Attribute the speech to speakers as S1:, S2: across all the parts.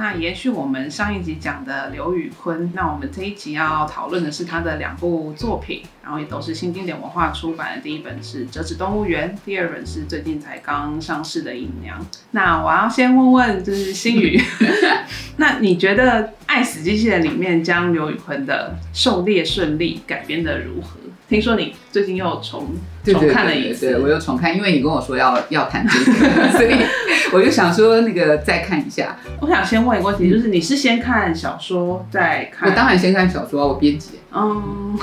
S1: 那延续我们上一集讲的刘宇坤，那我们这一集要讨论的是他的两部作品，然后也都是新经典文化出版的。第一本是《折纸动物园》，第二本是最近才刚上市的《影娘》。那我要先问问，就是新宇，那你觉得《爱死机器人》里面将刘宇坤的《狩猎顺利》改编的如何？听说你最近又重重看了一次，
S2: 对我又重看，因为你跟我说要 要谈这个，所以我就想说那个再看一下。
S1: 我想先问一个问题，就是你是先看小说再看？
S2: 我当然先看小说，我编辑。
S1: 嗯，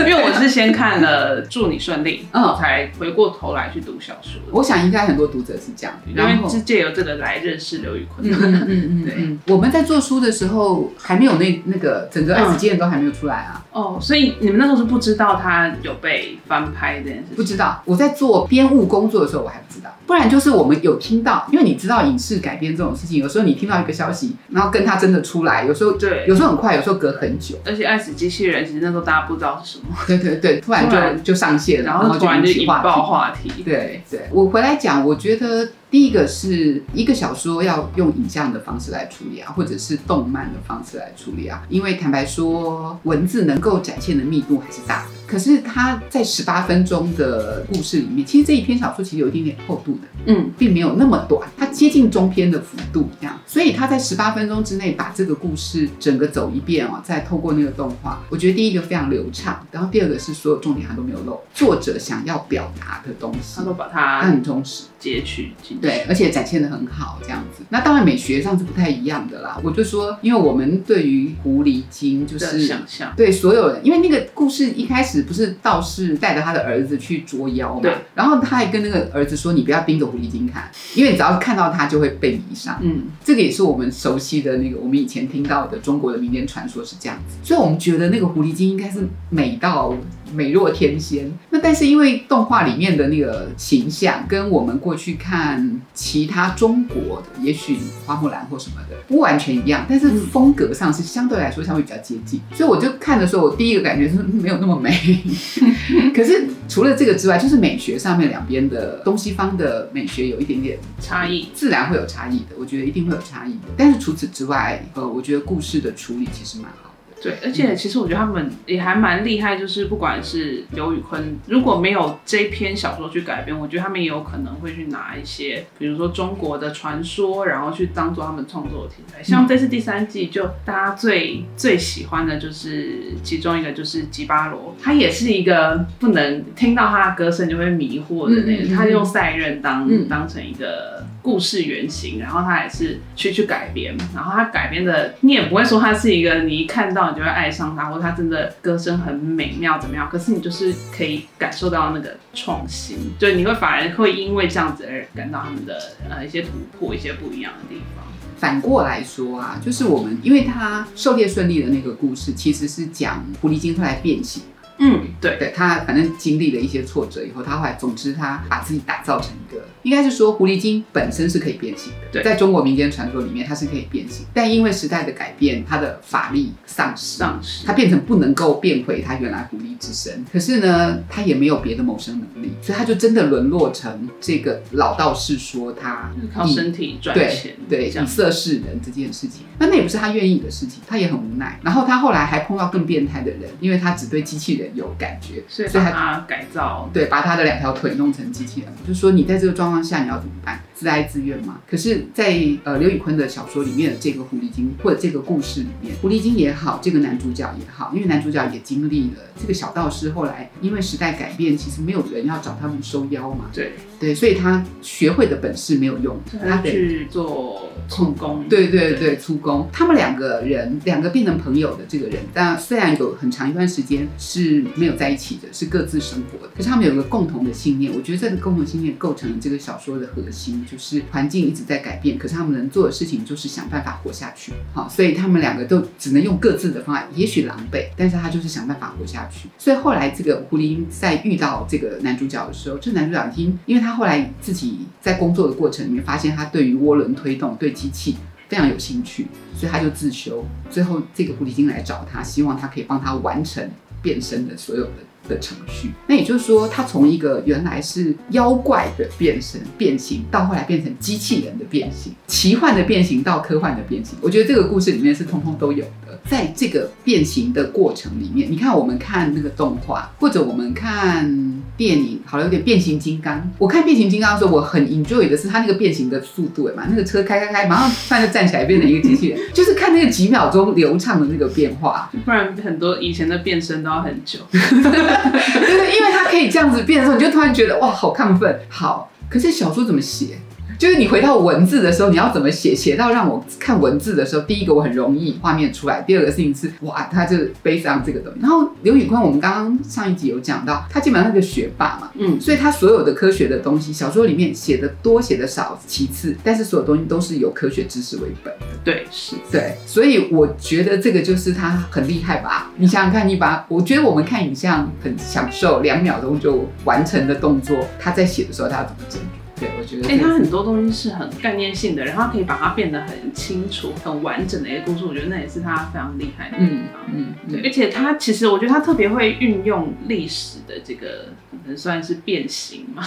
S1: 因为我是先看了《祝你顺利》，嗯，才回过头来去读小说。
S2: 我想应该很多读者是这样，
S1: 因为是借由这个来认识刘宇坤。嗯嗯嗯
S2: 对，我们在做书的时候还没有那那个整个《案子件》都还没有出来啊。
S1: 哦，所以你们那时候是不知道他有被翻拍这件事？
S2: 不知道。我在做编务工作的时候，我还不知道。不然就是我们有听到，因为你知道影视改编这种事情，有时候你听到一个消息，然后跟他真的出来，有时候
S1: 对，
S2: 有时候很快，有时候隔很久。
S1: 而且《爱死机器人》其实那时候大家不知道是什么，
S2: 对对对，突然就就上线，
S1: 然后突然就引爆话题。
S2: 对对，我回来讲，我觉得。第一个是一个小说要用影像的方式来处理啊，或者是动漫的方式来处理啊，因为坦白说，文字能够展现的密度还是大的。可是他在十八分钟的故事里面，其实这一篇小说其实有一点点厚度的，嗯，并没有那么短，它接近中篇的幅度这样。所以他在十八分钟之内把这个故事整个走一遍哦，再透过那个动画，我觉得第一个非常流畅，然后第二个是所有重点他都没有漏，作者想要表达的东西，
S1: 他都把它
S2: 很忠实
S1: 截取进。
S2: 对，而且展现的很好，这样子。那当然美学上是不太一样的啦。我就说，因为我们对于狐狸精就是
S1: 想象，
S2: 对所有人，因为那个故事一开始不是道士带着他的儿子去捉妖嘛，
S1: 对。
S2: 然后他还跟那个儿子说：“你不要盯着狐狸精看，因为你只要看到他就会被迷上。”嗯，这个也是我们熟悉的那个，我们以前听到的中国的民间传说是这样子。所以我们觉得那个狐狸精应该是美到。美若天仙，那但是因为动画里面的那个形象跟我们过去看其他中国的，也许花木兰或什么的不完全一样，但是风格上是相对来说相对比较接近，所以我就看的时候，我第一个感觉是没有那么美。可是除了这个之外，就是美学上面两边的东西方的美学有一点点
S1: 差异，
S2: 自然会有差异的，我觉得一定会有差异的。但是除此之外，呃，我觉得故事的处理其实蛮好。
S1: 对，而且其实我觉得他们也还蛮厉害，就是不管是刘宇坤，如果没有这篇小说去改编，我觉得他们也有可能会去拿一些，比如说中国的传说，然后去当做他们创作的题材。像这次第三季，就大家最最喜欢的就是其中一个就是吉巴罗，他也是一个不能听到他的歌声就会迷惑的那个，他用赛任当当成一个。故事原型，然后他也是去去改编，然后他改编的，你也不会说他是一个你一看到你就会爱上他，或他真的歌声很美妙怎么样？可是你就是可以感受到那个创新，就你会反而会因为这样子而感到他们的呃一些突破，一些不一样的地方。
S2: 反过来说啊，就是我们因为他狩猎顺利的那个故事，其实是讲狐狸精后来变形。
S1: 嗯，对
S2: 对，他反正经历了一些挫折以后，他后来，总之他把自己打造成一个，应该是说狐狸精本身是可以变形的。
S1: 对，
S2: 在中国民间传说里面，它是可以变形，但因为时代的改变，它的法力丧失，
S1: 丧失，
S2: 它变成不能够变回它原来狐狸之身。可是呢，它也没有别的谋生能力，所以它就真的沦落成这个老道士说他
S1: 靠身体赚钱，
S2: 对，以色示人这件事情。那那也不是他愿意的事情，他也很无奈。然后他后来还碰到更变态的人，因为他只对机器人。有感觉，
S1: 所以他改造，
S2: 对，把他的两条腿弄成机器人，就是说你在这个状况下你要怎么办？自哀自怨嘛。可是，在呃刘宇坤的小说里面的这个狐狸精，或者这个故事里面，狐狸精也好，这个男主角也好，因为男主角也经历了这个小道士，后来因为时代改变，其实没有人要找他们收妖嘛。
S1: 对
S2: 对，所以他学会的本事没有用，
S1: 他去做粗工。
S2: 对对对，粗工。他们两个人，两个变成朋友的这个人，但虽然有很长一段时间是没有在一起的，是各自生活的，可是他们有个共同的信念。我觉得这个共同信念构成了这个小说的核心。就是环境一直在改变，可是他们能做的事情就是想办法活下去。好，所以他们两个都只能用各自的方案，也许狼狈，但是他就是想办法活下去。所以后来这个狐狸在遇到这个男主角的时候，这男主角已经，因为他后来自己在工作的过程里面发现他对于涡轮推动、对机器非常有兴趣，所以他就自修。最后这个狐狸精来找他，希望他可以帮他完成。变身的所有的。的程序，那也就是说，他从一个原来是妖怪的变身变形，到后来变成机器人的变形，奇幻的变形到科幻的变形，我觉得这个故事里面是通通都有的。在这个变形的过程里面，你看我们看那个动画，或者我们看电影，好了，有点变形金刚。我看变形金刚的时候，我很 enjoy 的是它那个变形的速度，嘛，那个车开开开，马上突然就站起来变成一个机器人，就是看那个几秒钟流畅的那个变化。
S1: 不然很多以前的变身都要很久。
S2: 对，因为它可以这样子变的时候，你就突然觉得哇，好亢奋。好，可是小说怎么写？就是你回到文字的时候，你要怎么写？写到让我看文字的时候，第一个我很容易画面出来，第二个事情是哇，他就悲伤这个东西。然后刘宇坤，我们刚刚上一集有讲到，他基本上是个学霸嘛，嗯，所以他所有的科学的东西，小说里面写的多写的少其次，但是所有东西都是有科学知识为本的。
S1: 对，是，
S2: 对，所以我觉得这个就是他很厉害吧？你想想看，你把我觉得我们看影像很享受，两秒钟就完成的动作，他在写的时候他要怎么整？对，我觉得，
S1: 哎，他很多东西是很概念性的，然后他可以把它变得很清楚、很完整的一个故事，我觉得那也是他非常厉害的地方。嗯，对，而且他其实我觉得他特别会运用历史的这个，可能算是变形嘛，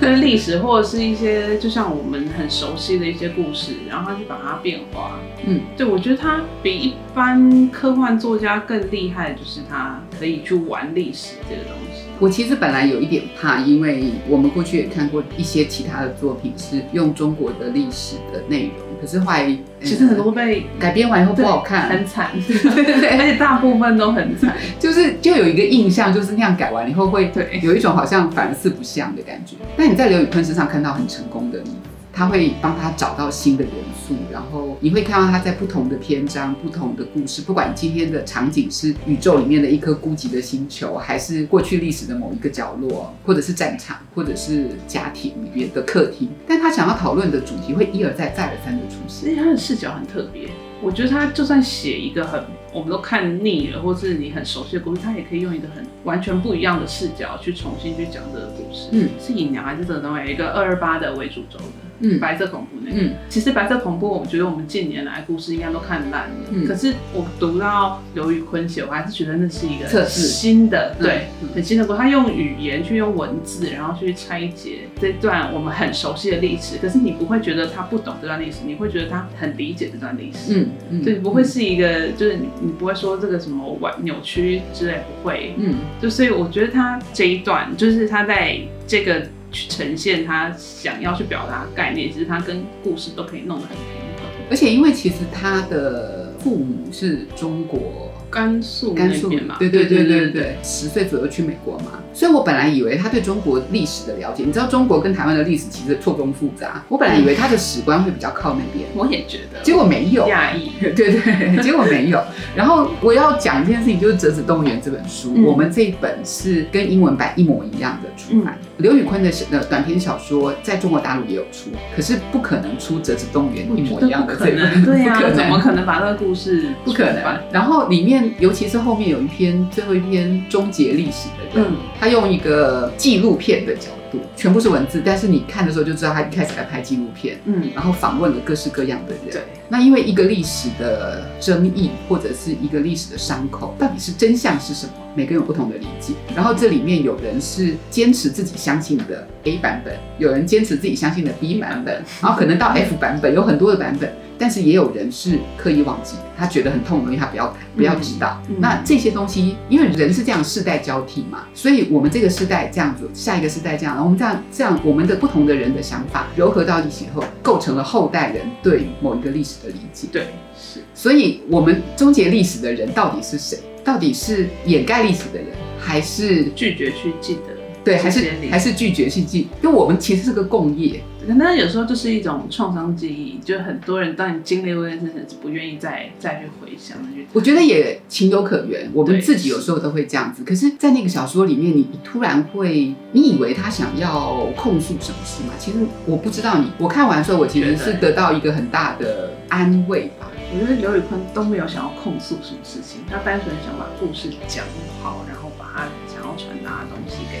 S1: 跟 历史或者是一些就像我们很熟悉的一些故事，然后他去把它变化。嗯，对，我觉得他比一般科幻作家更厉害，就是他可以去玩历史这个东西。
S2: 我其实本来有一点怕，因为我们过去也看过一些其他的作品是用中国的历史的内容，可是后来
S1: 其实很多被
S2: 改编完以后不好看，
S1: 很惨，对对对而且大部分都很惨，
S2: 就是就有一个印象，就是那样改完以后会有一种好像反四不像的感觉。但你在刘宇坤身上看到很成功的例子。他会帮他找到新的元素，然后你会看到他在不同的篇章、不同的故事，不管今天的场景是宇宙里面的一颗孤寂的星球，还是过去历史的某一个角落，或者是战场，或者是家庭里面的客厅，但他想要讨论的主题会一而再、再而三的出现。
S1: 而且他的视角很特别，我觉得他就算写一个很我们都看腻了，或是你很熟悉的故事，他也可以用一个很完全不一样的视角去重新去讲这个故事。嗯，是以娘还是这个东西？一个二二八的为主轴的。嗯，白色恐怖那个，嗯，其实白色恐怖，我觉得我们近年来故事应该都看烂了。嗯，可是我读到刘宇坤写，我还是觉得那是一个新的，对，很新的故事。他用语言去用文字，然后去拆解这段我们很熟悉的历史。可是你不会觉得他不懂这段历史，你会觉得他很理解这段历史。嗯嗯，对，不会是一个，就是你你不会说这个什么歪扭曲之类，不会。嗯，就所以我觉得他这一段，就是他在这个。去呈现他想要去表达概念，其实他跟故事都可以弄得很平衡。
S2: 而且，因为其实他的父母是中国。
S1: 甘肃甘肃嘛，
S2: 对对对对对，十岁左右去美国嘛，所以我本来以为他对中国历史的了解，你知道中国跟台湾的历史其实错综复杂，我本来以为他的史观会比较靠那边，
S1: 我也觉得，
S2: 结果没有，
S1: 讶异，
S2: 对对，结果没有。然后我要讲一件事情，就是《折纸动物园》这本书，我们这一本是跟英文版一模一样的出版。刘宇坤的呃短篇小说在中国大陆也有出，可是不可能出《折纸动物园》一模一样的这
S1: 本，对呀，怎么可能把那个故事
S2: 不可能？然后里面。尤其是后面有一篇最后一篇终结历史的人，他用一个纪录片的角度度，全部是文字，但是你看的时候就知道他一开始在拍纪录片，嗯，然后访问了各式各样的人。对，那因为一个历史的争议或者是一个历史的伤口，到底是真相是什么？每个人有不同的理解。然后这里面有人是坚持自己相信的 A 版本，有人坚持自己相信的 B 版本，然后可能到 F 版本，有很多的版本。但是也有人是刻意忘记，他觉得很痛，因为他不要谈，不要知道。那这些东西，因为人是这样世代交替嘛，所以我们这个世代这样子，下一个世代这样，我们这样这样，我们的不同的人的想法糅合到一起后，构成了后代人对某一个历史的理解。
S1: 对，是。
S2: 所以，我们终结历史的人到底是谁？到底是掩盖历史的人，还是
S1: 拒绝去记得？
S2: 对，还是还是拒绝去记？因为我们其实是个共业。
S1: 可能有时候就是一种创伤记忆，就很多人当你经历过一件事情，是不愿意再再去回想的。
S2: 我觉得也情有可原，我们自己有时候都会这样子。可是，在那个小说里面，你你突然会，你以为他想要控诉什么事吗？其实我不知道。你我看完之后，我其实是得到一个很大的安慰吧。
S1: 我觉得刘宇坤都没有想要控诉什么事情，他单纯想把故事讲好，然后把他想要传达的东西给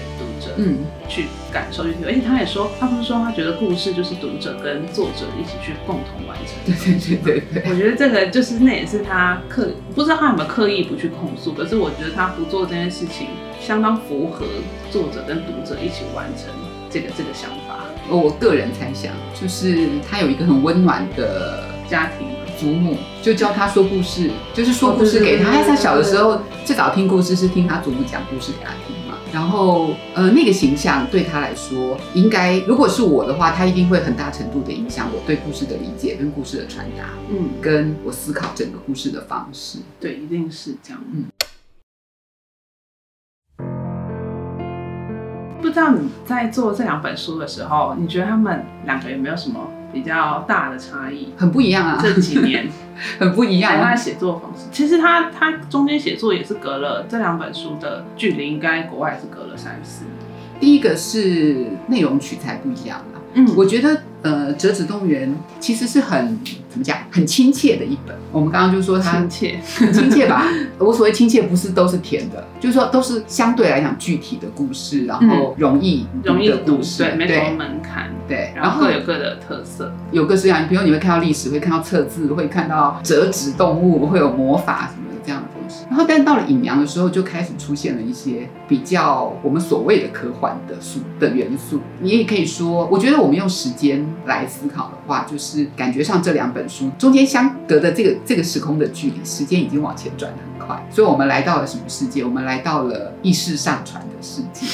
S1: 嗯，去感受去听。而且他也说，他不是说他觉得故事就是读者跟作者一起去共同完成。
S2: 对对对对对。
S1: 我觉得这个就是那也是他刻，不知道他有没有刻意不去控诉，可是我觉得他不做这件事情，相当符合作者跟读者一起完成这个这个想法。
S2: 我个人猜想，就是他有一个很温暖的
S1: 家庭。
S2: 祖母就教他说故事，就是说故事给他。他小的时候最早听故事是听他祖母讲故事给他听嘛。然后呃，那个形象对他来说，应该如果是我的话，他一定会很大程度的影响我对故事的理解跟故事的传达，嗯，跟我思考整个故事的方式。
S1: 对，一定是这样。嗯。不知道你在做这两本书的时候，你觉得他们两个有没有什么？比较大的差异，
S2: 很不一样啊！
S1: 这几年
S2: 很不一样。
S1: 他的写作方式，其实他他中间写作也是隔了这两本书的距离，应该国外是隔了三四年。
S2: 第一个是内容取材不一样了。嗯，我觉得呃，《折纸动物园》其实是很怎么讲，很亲切的一本。我们刚刚就说它
S1: 亲切，
S2: 亲切吧。我所谓亲切，不是都是甜的，就是说都是相对来讲具体的故事，然后容易
S1: 容易
S2: 的故事，
S1: 对，没什么门槛，
S2: 对，
S1: 然后各有各的特色，
S2: 有各式各样。比如你会看到历史，会看到测字，会看到折纸动物，会有魔法什么。这样的东西，然后但到了隐娘的时候，就开始出现了一些比较我们所谓的科幻的素的元素。你也可以说，我觉得我们用时间来思考的话，就是感觉上这两本书中间相隔的这个这个时空的距离，时间已经往前转的很快。所以我们来到了什么世界？我们来到了意识上传的世界，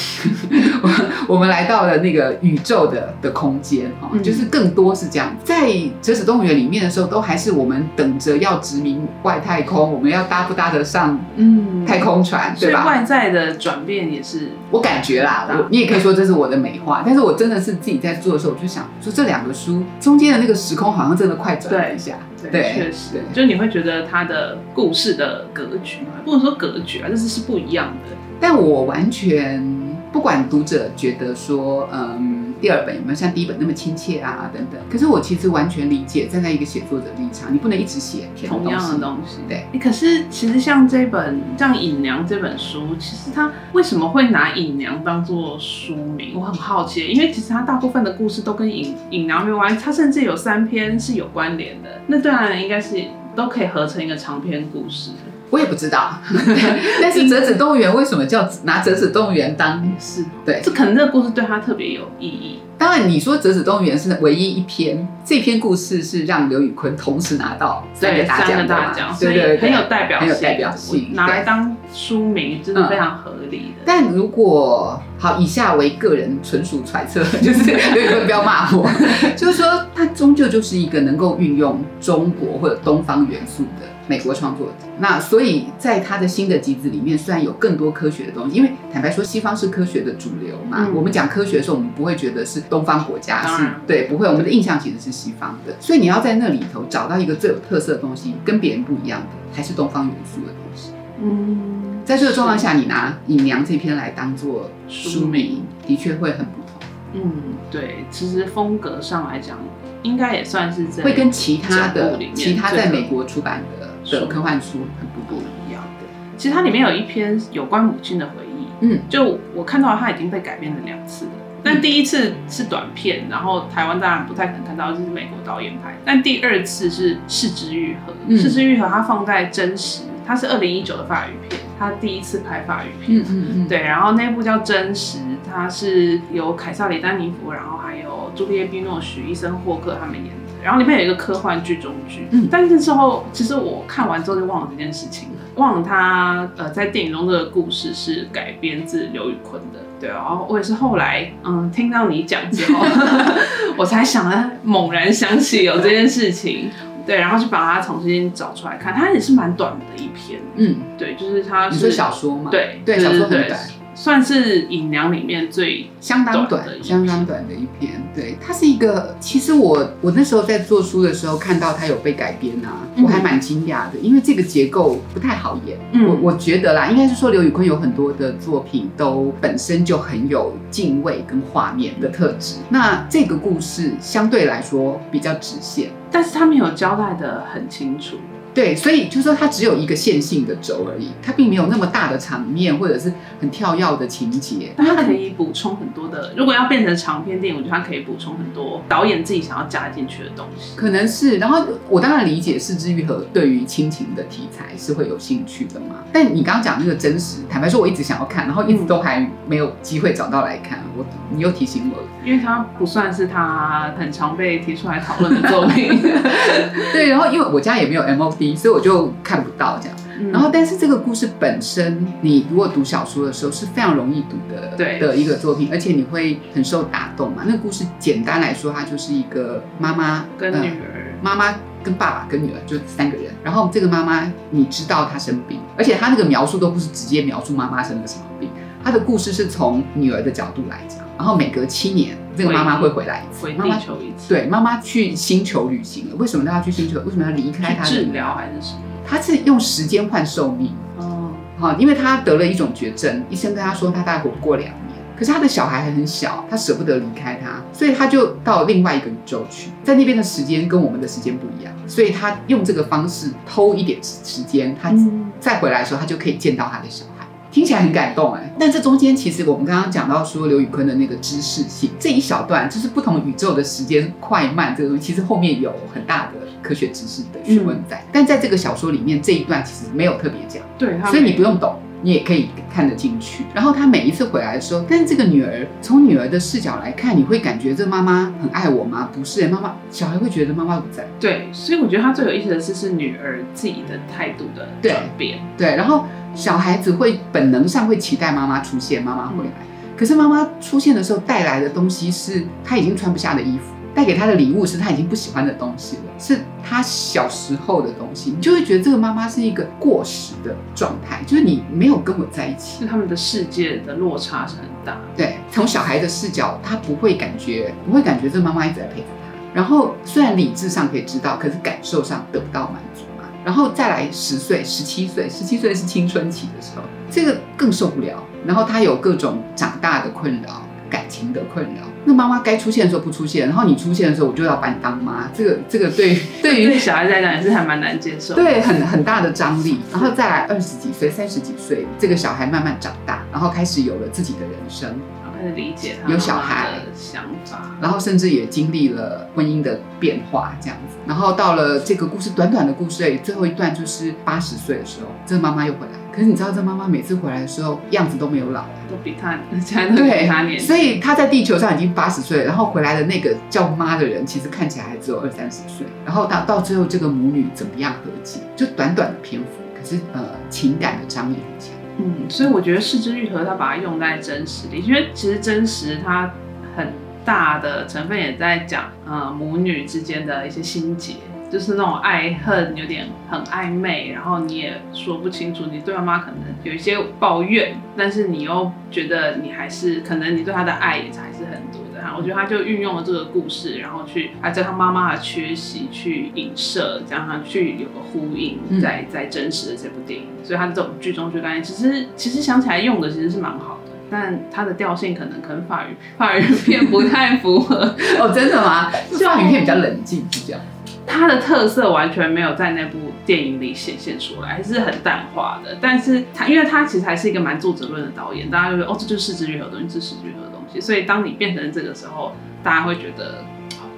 S2: 我我们来到了那个宇宙的的空间，哈，就是更多是这样。在折纸动物园里面的时候，都还是我们等着要殖民外太空，我们要。搭不搭得上嗯太空船，对吧？
S1: 外在的转变也是
S2: 我感觉啦，我你也可以说这是我的美化，但是我真的是自己在做的时候，我就想说这两个书中间的那个时空好像真的快转了一下，
S1: 对，确实，就你会觉得它的故事的格局，不能说格局啊，但是是不一样的。
S2: 但我完全不管读者觉得说，嗯。第二本有没有像第一本那么亲切啊？等等。可是我其实完全理解，站在一个写作者立场，你不能一直写
S1: 同样的东西。
S2: 对。
S1: 可是其实像这本像《隐娘》这本书，其实它为什么会拿《隐娘》当做书名？我很好奇，因为其实它大部分的故事都跟《隐隐娘》没关，它甚至有三篇是有关联的。那对然，应该是都可以合成一个长篇故事。
S2: 我也不知道，但是折纸动物园为什么叫拿折纸动物园当
S1: 是？
S2: 对，
S1: 这可能这个故事对他特别有意义。
S2: 当然，你说折纸动物园是唯一一篇，这篇故事是让刘宇坤同时拿到三个大奖
S1: 的，所以很有代表
S2: 性，很有代表性，
S1: 拿来当书名真的非常合理的。
S2: 但如果好，以下为个人纯属揣测，就是刘宇坤不要骂我，就是说他终究就是一个能够运用中国或者东方元素的。美国创作者，那所以在他的新的集子里面，虽然有更多科学的东西，因为坦白说，西方是科学的主流嘛。我们讲科学的时候，我们不会觉得是东方国家是对，不会，我们的印象其实是西方的。所以你要在那里头找到一个最有特色的东西，跟别人不一样的，还是东方元素的东西。嗯，在这个状况下，你拿《隐娘》这篇来当做书名，的确会很不同。
S1: 嗯，对，其实风格上来讲，应该也算是
S2: 会跟其他的其他在美国出版的。的科幻书很不不一样。
S1: 的，其实它里面有一篇有关母亲的回忆，嗯，就我看到它已经被改编了两次了，但第一次是短片，然后台湾当然不太可能看到，这是美国导演拍，但第二次是《四之愈合》，《四之愈合》它放在真实，它是二零一九的法语片，它第一次拍法语片，嗯嗯嗯，对，然后那部叫《真实》，它是由凯撒里丹尼弗，然后还有朱丽叶·宾诺许、伊森·霍克他们演。然后里面有一个科幻剧中剧，嗯，但是之后其实我看完之后就忘了这件事情，忘了他呃在电影中这个故事是改编自刘宇昆的，对啊，我也是后来嗯听到你讲之后，我才想了，猛然想起有这件事情，对，然后就把它重新找出来看，它也是蛮短的一篇，嗯，对，就是它
S2: 是小说嘛，
S1: 对
S2: 对，小说很短。
S1: 算是《影娘》里面最
S2: 相当短、相当短的一篇。对，它是一个，其实我我那时候在做书的时候看到它有被改编啊，我还蛮惊讶的，因为这个结构不太好演。我我觉得啦，应该是说刘宇昆有很多的作品都本身就很有敬畏跟画面的特质，那这个故事相对来说比较直线，
S1: 但是他没有交代的很清楚。
S2: 对，所以就是说它只有一个线性的轴而已，它并没有那么大的场面或者是很跳跃的情节。
S1: 但它可以补充很多的，如果要变成长篇电影，我觉得它可以补充很多导演自己想要加进去的东西。
S2: 可能是，然后我当然理解四之愈合对于亲情的题材是会有兴趣的嘛。但你刚刚讲那个真实，坦白说，我一直想要看，然后一直都还没有机会找到来看。我你又提醒我了，
S1: 因为它不算是他很常被提出来讨论的作品。
S2: 对，然后因为我家也没有 MOD。所以我就看不到这样，然后但是这个故事本身，你如果读小说的时候是非常容易读的，
S1: 对
S2: 的一个作品，而且你会很受打动嘛。那个故事简单来说，它就是一个妈妈
S1: 跟女儿，
S2: 妈妈跟爸爸跟女儿就三个人。然后这个妈妈，你知道她生病，而且她那个描述都不是直接描述妈妈生了什么病，她的故事是从女儿的角度来讲。然后每隔七年，这个妈妈会回来一次，
S1: 回地球一次。
S2: 对，妈妈去星球旅行了。为什么她要去星球？为什么要离开她？
S1: 治疗还是什么？
S2: 她是用时间换寿命。哦，好，因为她得了一种绝症，医生跟她说她大概活不过两年。可是她的小孩还很小，她舍不得离开他，所以她就到另外一个宇宙去，在那边的时间跟我们的时间不一样，所以她用这个方式偷一点时间，她再回来的时候，她就可以见到她的小孩。听起来很感动哎，但这中间其实我们刚刚讲到说刘宇坤的那个知识性这一小段，就是不同宇宙的时间快慢这个东西，其实后面有很大的科学知识的学问在。但在这个小说里面这一段其实没有特别讲，
S1: 对，
S2: 所以你不用懂，你也可以看得进去。然后他每一次回来的时候，但是这个女儿从女儿的视角来看，你会感觉这妈妈很爱我吗？不是，妈妈小孩会觉得妈妈不在。
S1: 对，所以我觉得他最有意思的是是女儿自己的态度的转变。
S2: 对，然后。小孩子会本能上会期待妈妈出现，妈妈回来。可是妈妈出现的时候带来的东西是她已经穿不下的衣服，带给他的礼物是他已经不喜欢的东西了，是他小时候的东西。你就会觉得这个妈妈是一个过时的状态，就是你没有跟我在一起，
S1: 是他们的世界的落差是很大。
S2: 对，从小孩的视角，他不会感觉，不会感觉这妈妈一直在陪着他。然后虽然理智上可以知道，可是感受上得不到满足。然后再来十岁、十七岁，十七岁是青春期的时候，这个更受不了。然后他有各种长大的困扰、感情的困扰。那妈妈该出现的时候不出现，然后你出现的时候，我就要把你当妈。这个这个对
S1: 对于小孩来讲也是还蛮难接受，
S2: 对，很很大的张力。然后再来二十几岁、三十几岁，这个小孩慢慢长大，然后开始有了自己的人生。
S1: 开始理解他
S2: 有小孩
S1: 的想法，
S2: 然后甚至也经历了婚姻的变化，这样子。然后到了这个故事短短的故事里，最后一段就是八十岁的时候，这个妈妈又回来。可是你知道，这妈妈每次回来的时候，样子都没有老，
S1: 都比她 现在都比她年。
S2: 所以她在地球上已经八十岁，然后回来的那个叫妈的人，其实看起来还只有二三十岁。然后到到最后，这个母女怎么样和解？就短短的篇幅，可是呃，情感的张力很强。
S1: 嗯，所以我觉得四之愈合，它把它用在真实里，因为其实真实它很大的成分也在讲，呃，母女之间的一些心结。就是那种爱恨有点很暧昧，然后你也说不清楚，你对妈妈可能有一些抱怨，但是你又觉得你还是可能你对她的爱也还是很多的哈。我觉得他就运用了这个故事，然后去还在他妈妈的缺席去影射，这样去有个呼应，在在真实的这部电影，所以他这种剧中剧概念，其实其实想起来用的其实是蛮好的，但它的调性可能跟法语法语片不太符合
S2: 哦，真的吗？法语片比较冷静，是这样。
S1: 它的特色完全没有在那部电影里显现出来，还是很淡化的。但是它，因为它其实还是一个蛮作者论的导演，大家就觉得哦，这就是视觉东西，这是视觉愈合的东西。所以当你变成这个时候，大家会觉得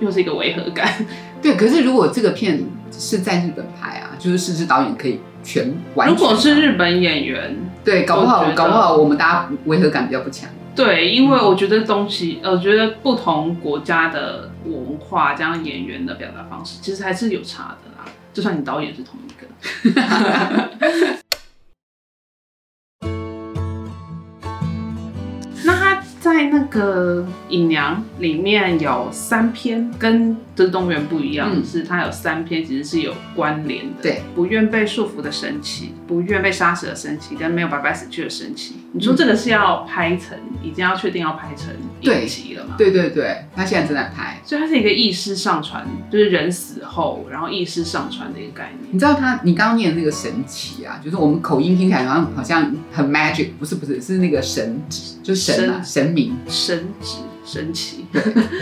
S1: 又是一个违和感。
S2: 对，可是如果这个片是在日本拍啊，就是视之导演可以全完。
S1: 如果是日本演员，
S2: 对，搞不好搞不好我们大家违和感比较不强。
S1: 对，因为我觉得东西，呃，我觉得不同国家的文化这样演员的表达方式，其实还是有差的啦。就算你导演是同一个。那他在那个《隐娘》里面有三篇跟《这动物园》不一样，是它有三篇其实是有关联的。
S2: 对，
S1: 不愿被束缚的神奇，不愿被杀死的神奇，但没有白白死去的神奇。你说这个是要拍成，已经要确定要拍成影集了吗？
S2: 对对对，他现在正在拍，
S1: 所以它是一个意识上传，就是人死后然后意识上传的一个概念。
S2: 你知道他，你刚刚念的那个神奇啊，就是我们口音听起来好像好像很 magic，不是不是，是那个神，就是神啊，神明，
S1: 神职神奇。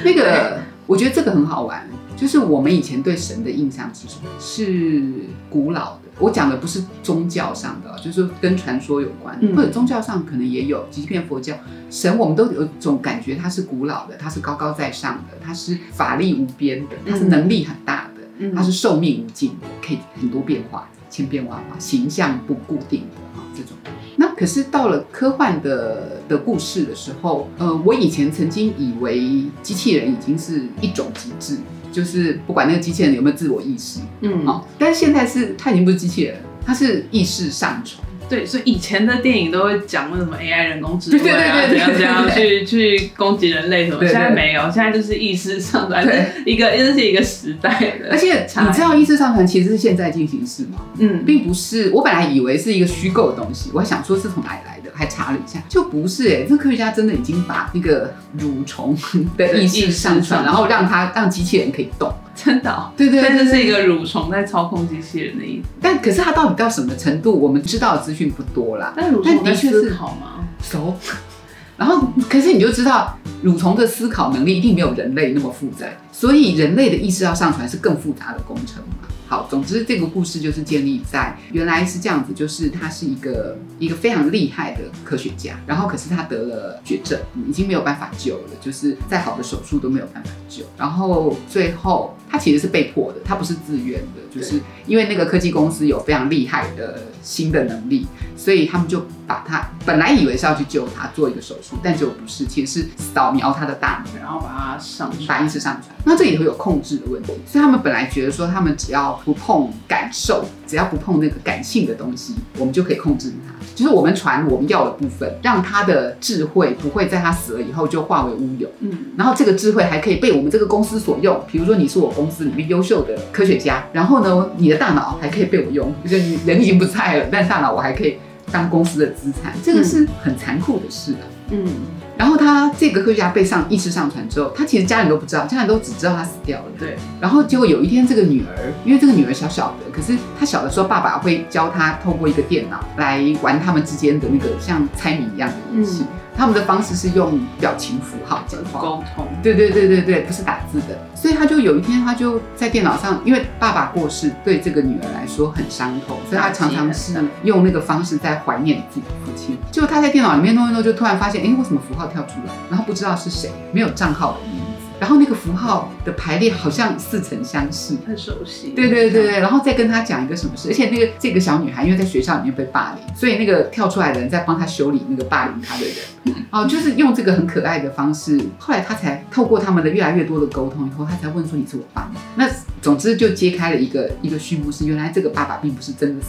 S2: 那个我觉得这个很好玩。就是我们以前对神的印象是什么？是古老的。我讲的不是宗教上的，就是跟传说有关，或者宗教上可能也有。即便佛教神，我们都有一种感觉，它是古老的，它是高高在上的，它是法力无边的，它是能力很大的，它是寿命无尽的，可以很多变化，千变万化，形象不固定的啊这种。那可是到了科幻的的故事的时候，呃，我以前曾经以为机器人已经是一种极致。就是不管那个机器人有没有自我意识，嗯，好，但是现在是它已经不是机器人，它是意识上传。
S1: 对，所以以前的电影都会讲那什么 AI 人工智能啊，怎样怎样去去攻击人类什么，现在没有，现在就是意识上传，一个这是一个时代的。
S2: 而且你知道意识上传其实是现在进行式吗？嗯，并不是。我本来以为是一个虚构的东西，我还想说是从哪里来的，还查了一下，就不是哎，这科学家真的已经把那个蠕虫 的意识上传，然后让它让机器人可以动。
S1: 真的，
S2: 对对，
S1: 这是一个蠕虫在操控机器人的意思。
S2: 但可是它到底到什么程度，我们知道的资讯不多啦。
S1: 但蠕虫的确是好吗？
S2: 熟。然后，可是你就知道，蠕虫的思考能力一定没有人类那么复杂，所以人类的意识要上传是更复杂的工程嘛。好，总之这个故事就是建立在原来是这样子，就是他是一个一个非常厉害的科学家，然后可是他得了绝症，已经没有办法救了，就是再好的手术都没有办法救，然后最后他其实是被迫的，他不是自愿的，就是因为那个科技公司有非常厉害的新的能力，所以他们就把他本来以为是要去救他做一个手术，但结果不是，其实是扫描他的大脑，
S1: 然后把它上
S2: 把意识上传，那这里头有控制的问题，所以他们本来觉得说他们只要不碰感受，只要不碰那个感性的东西，我们就可以控制它。就是我们传我们要的部分，让他的智慧不会在他死了以后就化为乌有。嗯，然后这个智慧还可以被我们这个公司所用。比如说你是我公司里面优秀的科学家，然后呢，你的大脑还可以被我用。就是你人已经不在了，但大脑我还可以当公司的资产。这个是很残酷的事啊。嗯。然后他这个科学家被上意识上传之后，他其实家人都不知道，家人都只知道他死掉了。
S1: 对。
S2: 然后结果有一天，这个女儿，因为这个女儿小小的，可是她小的时候，爸爸会教她透过一个电脑来玩他们之间的那个像猜谜一样的游戏。他们的方式是用表情符号讲话
S1: 沟通，
S2: 对对对对对，不是打字的。所以他就有一天，他就在电脑上，因为爸爸过世，对这个女儿来说很伤痛，所以他常常是用那个方式在怀念自己的父亲。就他在电脑里面弄一弄，就突然发现，哎，为什么符号跳出来？然后不知道是谁，没有账号的。然后那个符号的排列好像似曾相识，
S1: 很熟悉。
S2: 对对对对，然后再跟他讲一个什么事，而且那个这个小女孩因为在学校里面被霸凌，所以那个跳出来的人在帮她修理那个霸凌她的人，哦，就是用这个很可爱的方式。后来他才透过他们的越来越多的沟通以后，他才问说你是我爸吗？那总之就揭开了一个一个序幕，是原来这个爸爸并不是真的死，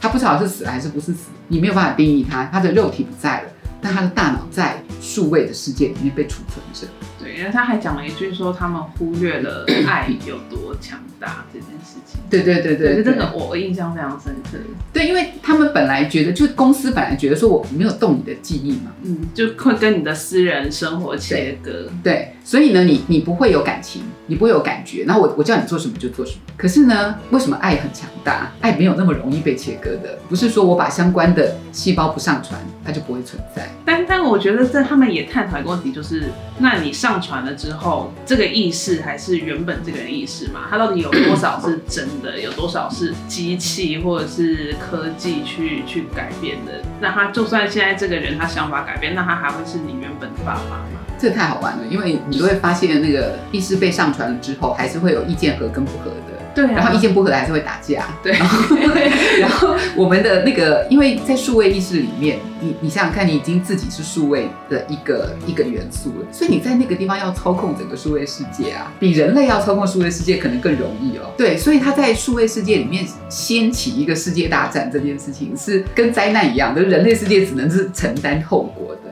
S2: 他不知道是死了还是不是死，你没有办法定义他，他的肉体不在了，但他的大脑在数位的世界里面被储存着。
S1: 因为他还讲了一句说，他们忽略了 爱有多强大这件事情。
S2: 对对对对，
S1: 这个我印象非常深刻。
S2: 对，因为他们本来觉得，就公司本来觉得说我没有动你的记忆嘛，
S1: 嗯，就会跟你的私人生活切割。
S2: 对，所以呢，你你不会有感情，你不会有感觉，然后我我叫你做什么就做什么。可是呢，为什么爱很强大？爱没有那么容易被切割的，不是说我把相关的细胞不上传，它就不会存在。
S1: 但但我觉得这他们也探讨一个问题，就是那你上上传了之后，这个意识还是原本这个人意识嘛？他到底有多少是真的，有多少是机器或者是科技去去改变的？那他就算现在这个人他想法改变，那他还会是你原本的爸爸吗？
S2: 这太好玩了，因为你都会发现那个意识被上传了之后，还是会有意见合跟不合的。
S1: 对，
S2: 然后意见不合的还是会打架。
S1: 对，
S2: 然后我们的那个，因为在数位意识里面，你你想想看，你已经自己是数位的一个一个元素了，所以你在那个地方要操控整个数位世界啊，比人类要操控数位世界可能更容易哦。对，所以他在数位世界里面掀起一个世界大战这件事情，是跟灾难一样的，人类世界只能是承担后果的。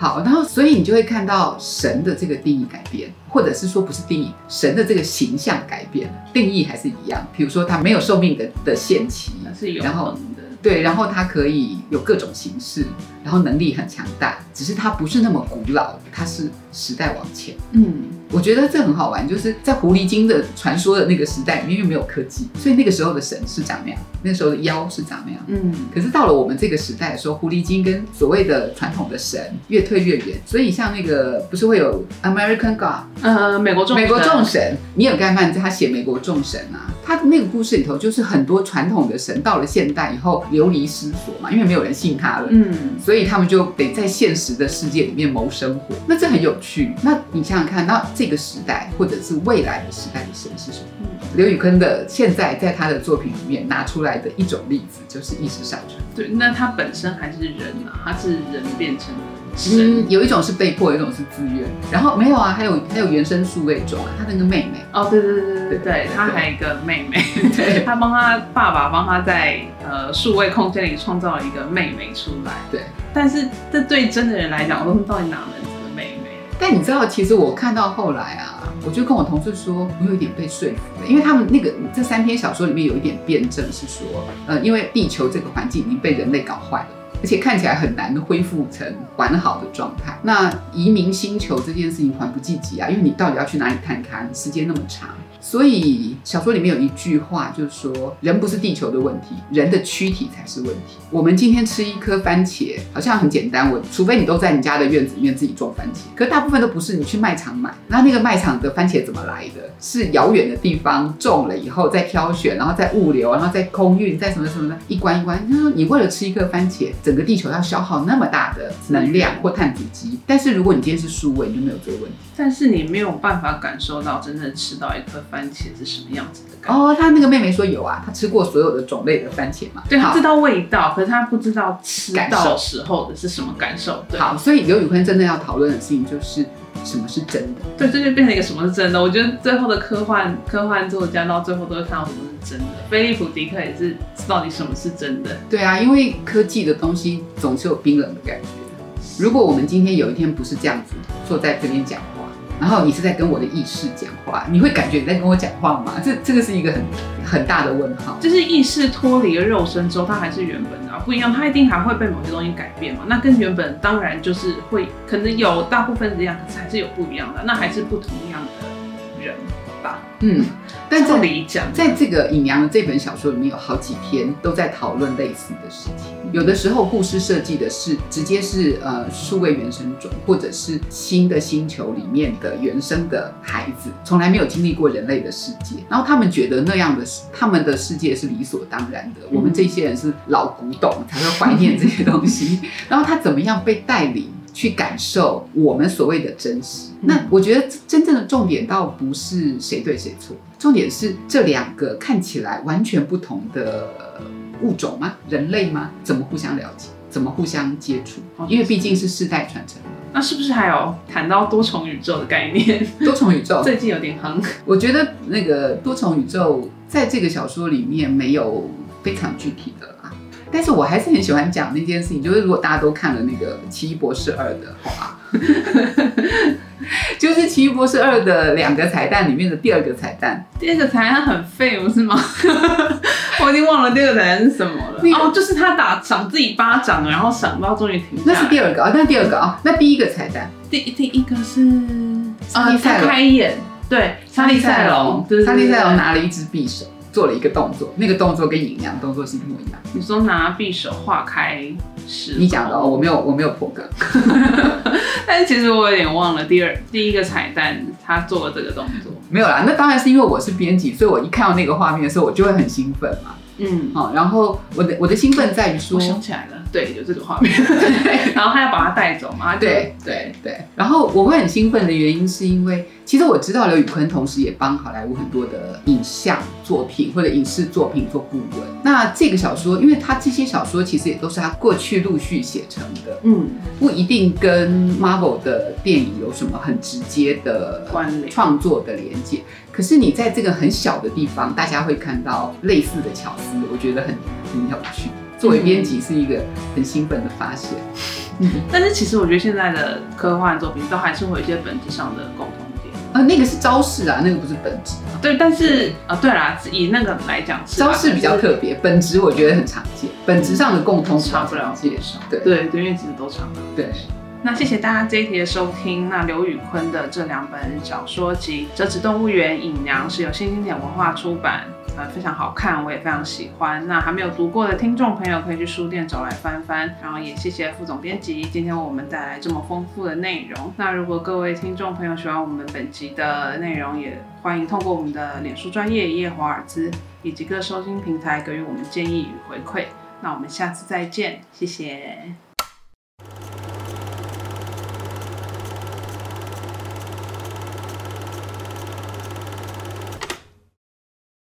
S1: 对，
S2: 好，然后所以你就会看到神的这个定义改变，或者是说不是定义，神的这个形象改变了，定义还是一样。比如说他没有寿命的的限期，
S1: 是永恒的，
S2: 对，然后他可以有各种形式，然后能力很强大，只是他不是那么古老，他是时代往前。嗯。我觉得这很好玩，就是在狐狸精的传说的那个时代，因为没有科技，所以那个时候的神是长那样，那时候的妖是长那样。嗯。可是到了我们这个时代的时候，狐狸精跟所谓的传统的神越退越远。所以像那个不是会有 American God，
S1: 呃，美国众
S2: 美国众神，米尔盖曼在他写美国众神啊，他那个故事里头就是很多传统的神到了现代以后流离失所嘛，因为没有人信他了。嗯。所以他们就得在现实的世界里面谋生活。那这很有趣。那你想想看，那。这个时代，或者是未来的时代的神是什么？刘宇坤的现在在他的作品里面拿出来的一种例子，就是意识上传。
S1: 对，那他本身还是人啊，他是人变成神。
S2: 有一种是被迫，有一种是自愿。然后没有啊，还有还有原生数位种啊，他那个妹妹。
S1: 哦，对对对对对对，他还有一个妹妹，对，他帮他爸爸帮他在呃数位空间里创造了一个妹妹出来。
S2: 对，
S1: 但是这对真的人来讲，我说到底哪能？
S2: 但你知道，其实我看到后来啊，我就跟我同事说，我有一点被说服了，因为他们那个这三篇小说里面有一点辩证是说，呃，因为地球这个环境已经被人类搞坏了，而且看起来很难恢复成完好的状态。那移民星球这件事情缓不济急啊，因为你到底要去哪里探勘，时间那么长。所以小说里面有一句话，就是说人不是地球的问题，人的躯体才是问题。我们今天吃一颗番茄，好像很简单，我除非你都在你家的院子里面自己种番茄，可大部分都不是，你去卖场买，那那个卖场的番茄怎么来的？是遥远的地方种了以后再挑选，然后再物流，然后再空运，再什么什么的，一关一关。就是说你为了吃一颗番茄，整个地球要消耗那么大的能量或碳足迹。但是如果你今天是数位，你就没有这个问题。
S1: 但是你没有办法感受到真正吃到一颗。番茄是什么样子的？哦，
S2: 他那个妹妹说有啊，她吃过所有的种类的番茄嘛。
S1: 对，她知道味道，可是她不知道吃到时候的是什么感受。
S2: 好，所以刘宇坤真的要讨论的事情就是什么是真的。
S1: 对，这就变成一个什么是真的？我觉得最后的科幻科幻作家到最后都会看到什么是真的。菲利普迪克也是到底什么是真的？
S2: 对啊，因为科技的东西总是有冰冷的感觉。如果我们今天有一天不是这样子坐在这边讲。然后你是在跟我的意识讲话，你会感觉你在跟我讲话吗？这这个是一个很很大的问号。
S1: 就是意识脱离了肉身之后，它还是原本的，不一样。它一定还会被某些东西改变嘛？那跟原本当然就是会，可能有大部分是一样，可是还是有不一样的，那还是不同样的人吧？嗯。但这里讲，
S2: 在这个尹阳的这本小说里面，有好几篇都在讨论类似的事情。有的时候故事设计的是直接是呃数位原生种，或者是新的星球里面的原生的孩子，从来没有经历过人类的世界，然后他们觉得那样的他们的世界是理所当然的。我们这些人是老古董，才会怀念这些东西。然后他怎么样被带领？去感受我们所谓的真实。那我觉得真正的重点倒不是谁对谁错，重点是这两个看起来完全不同的物种吗？人类吗？怎么互相了解？怎么互相接触？因为毕竟是世代传承。
S1: 那是不是还有谈到多重宇宙的概念？
S2: 多重宇宙
S1: 最近有点夯。
S2: 我觉得那个多重宇宙在这个小说里面没有非常具体的。但是我还是很喜欢讲那件事情，就是如果大家都看了那个《奇异博士二》的话，就是《奇异博士二》的两个彩蛋里面的第二个彩蛋。
S1: 第二个彩蛋很废，不是吗？我已经忘了第二个彩蛋是什么了。哦，就是他打赏自己巴掌，然后赏到终于停。
S2: 那是第二个啊，那第二个啊，那第一个彩蛋，
S1: 第第一个是啊，他开眼，对，
S2: 沙利塞隆，沙利塞隆拿了一支匕首。做了一个动作，那个动作跟影阳动作是一模一样。
S1: 你说拿匕首划开是，
S2: 你讲的哦，我没有，我没有破梗。
S1: 但是其实我有点忘了第二第一个彩蛋，他做了这个动作。
S2: 没有啦，那当然是因为我是编辑，所以我一看到那个画面的时候，我就会很兴奋嘛。嗯，好，然后我的我的兴奋在于说，
S1: 我想起来了，对，有这个画面，然后他要把他带走嘛，
S2: 对对对，然后我会很兴奋的原因是因为。其实我知道刘宇坤同时也帮好莱坞很多的影像作品或者影视作品做顾问。那这个小说，因为他这些小说其实也都是他过去陆续写成的，嗯，不一定跟 Marvel 的电影有什么很直接的
S1: 关联、
S2: 创作的连接。可是你在这个很小的地方，大家会看到类似的巧思，我觉得很很有趣。作为编辑是一个很兴奋的发现。
S1: 嗯，但是其实我觉得现在的科幻作品都还是会有一些本质上的共同。
S2: 呃，那个是招式啊，那个不是本质。
S1: 对，但是啊，对啦，以那个来讲，
S2: 招式比较特别，本质我觉得很常见，本质上的共通
S1: 差不了
S2: 介
S1: 绍。对对对，因为其实都差不了。
S2: 对。
S1: 那谢谢大家这一题的收听。那刘宇坤的这两本小说集《折纸动物园》《隐娘》是由新经典文化出版，非常好看，我也非常喜欢。那还没有读过的听众朋友可以去书店找来翻翻。然后也谢谢副总编辑今天我们带来这么丰富的内容。那如果各位听众朋友喜欢我们本集的内容，也欢迎通过我们的脸书专业叶华尔兹以及各收听平台给予我们建议与回馈。那我们下次再见，谢谢。